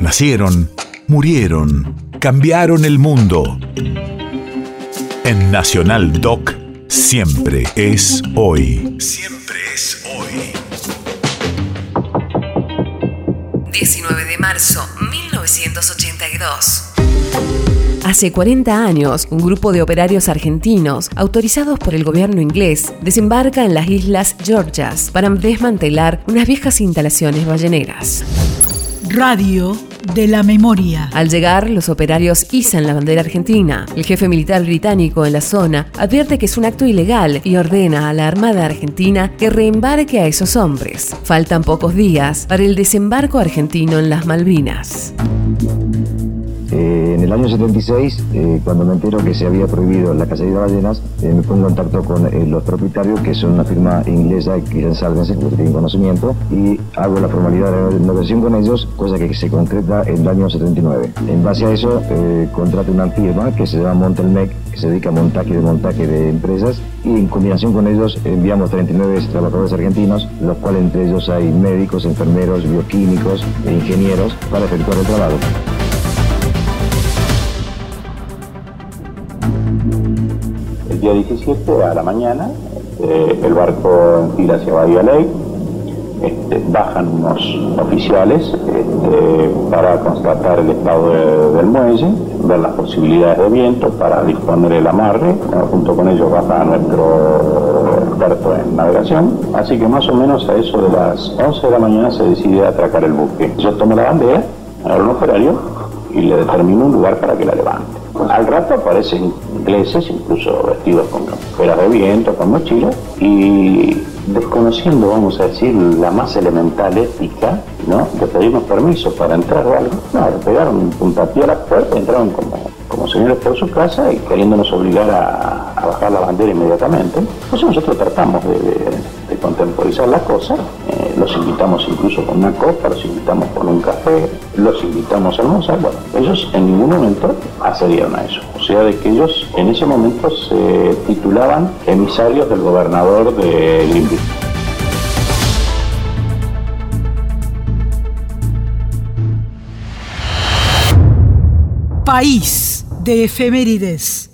Nacieron, murieron, cambiaron el mundo. En Nacional Doc, siempre es hoy. Siempre es hoy. 19 de marzo 1982. Hace 40 años, un grupo de operarios argentinos, autorizados por el gobierno inglés, desembarca en las islas Georgias para desmantelar unas viejas instalaciones balleneras. Radio de la memoria. Al llegar, los operarios izan la bandera argentina. El jefe militar británico en la zona advierte que es un acto ilegal y ordena a la Armada Argentina que reembarque a esos hombres. Faltan pocos días para el desembarco argentino en las Malvinas. Eh, en el año 76, eh, cuando me entero que se había prohibido la cacería de ballenas, eh, me pongo en contacto con los propietarios, que son una firma inglesa, que Salvense, que tienen conocimiento, y hago la formalidad de negociación con ellos, cosa que se concreta en el año 79. En base a eso, contrato una firma que se llama Montelmec, que se dedica a montaje y desmontaje de empresas, y en combinación con ellos enviamos 39 trabajadores argentinos, los cuales entre ellos hay médicos, enfermeros, bioquímicos e ingenieros para efectuar el trabajo. Día 17 a la mañana, eh, el barco enfila hacia Bahía Ley, este, bajan unos oficiales este, para constatar el estado del muelle, ver las posibilidades de viento para disponer el amarre, junto con ellos baja nuestro experto en navegación, así que más o menos a eso de las 11 de la mañana se decide atracar el buque. Yo tomo la bandera, agarro un operario y le determino un lugar para que la levante. Al rato aparecen ingleses, incluso vestidos con camperas de viento, con mochilas, y desconociendo, vamos a decir, la más elemental ética, ¿no? De pedirnos permiso para entrar o algo. No, le pegaron un puntapié a la puerta, entraron como, como señores por su casa y queriéndonos obligar a, bajar la bandera inmediatamente. Entonces nosotros tratamos de, contemporizar la cosa, los invitamos incluso con una copa, los invitamos con un café, los invitamos a almorzar. Bueno, ellos en ningún momento accedieron a eso. O sea, de que ellos en ese momento se titulaban emisarios del gobernador de Limbi. País de efemérides.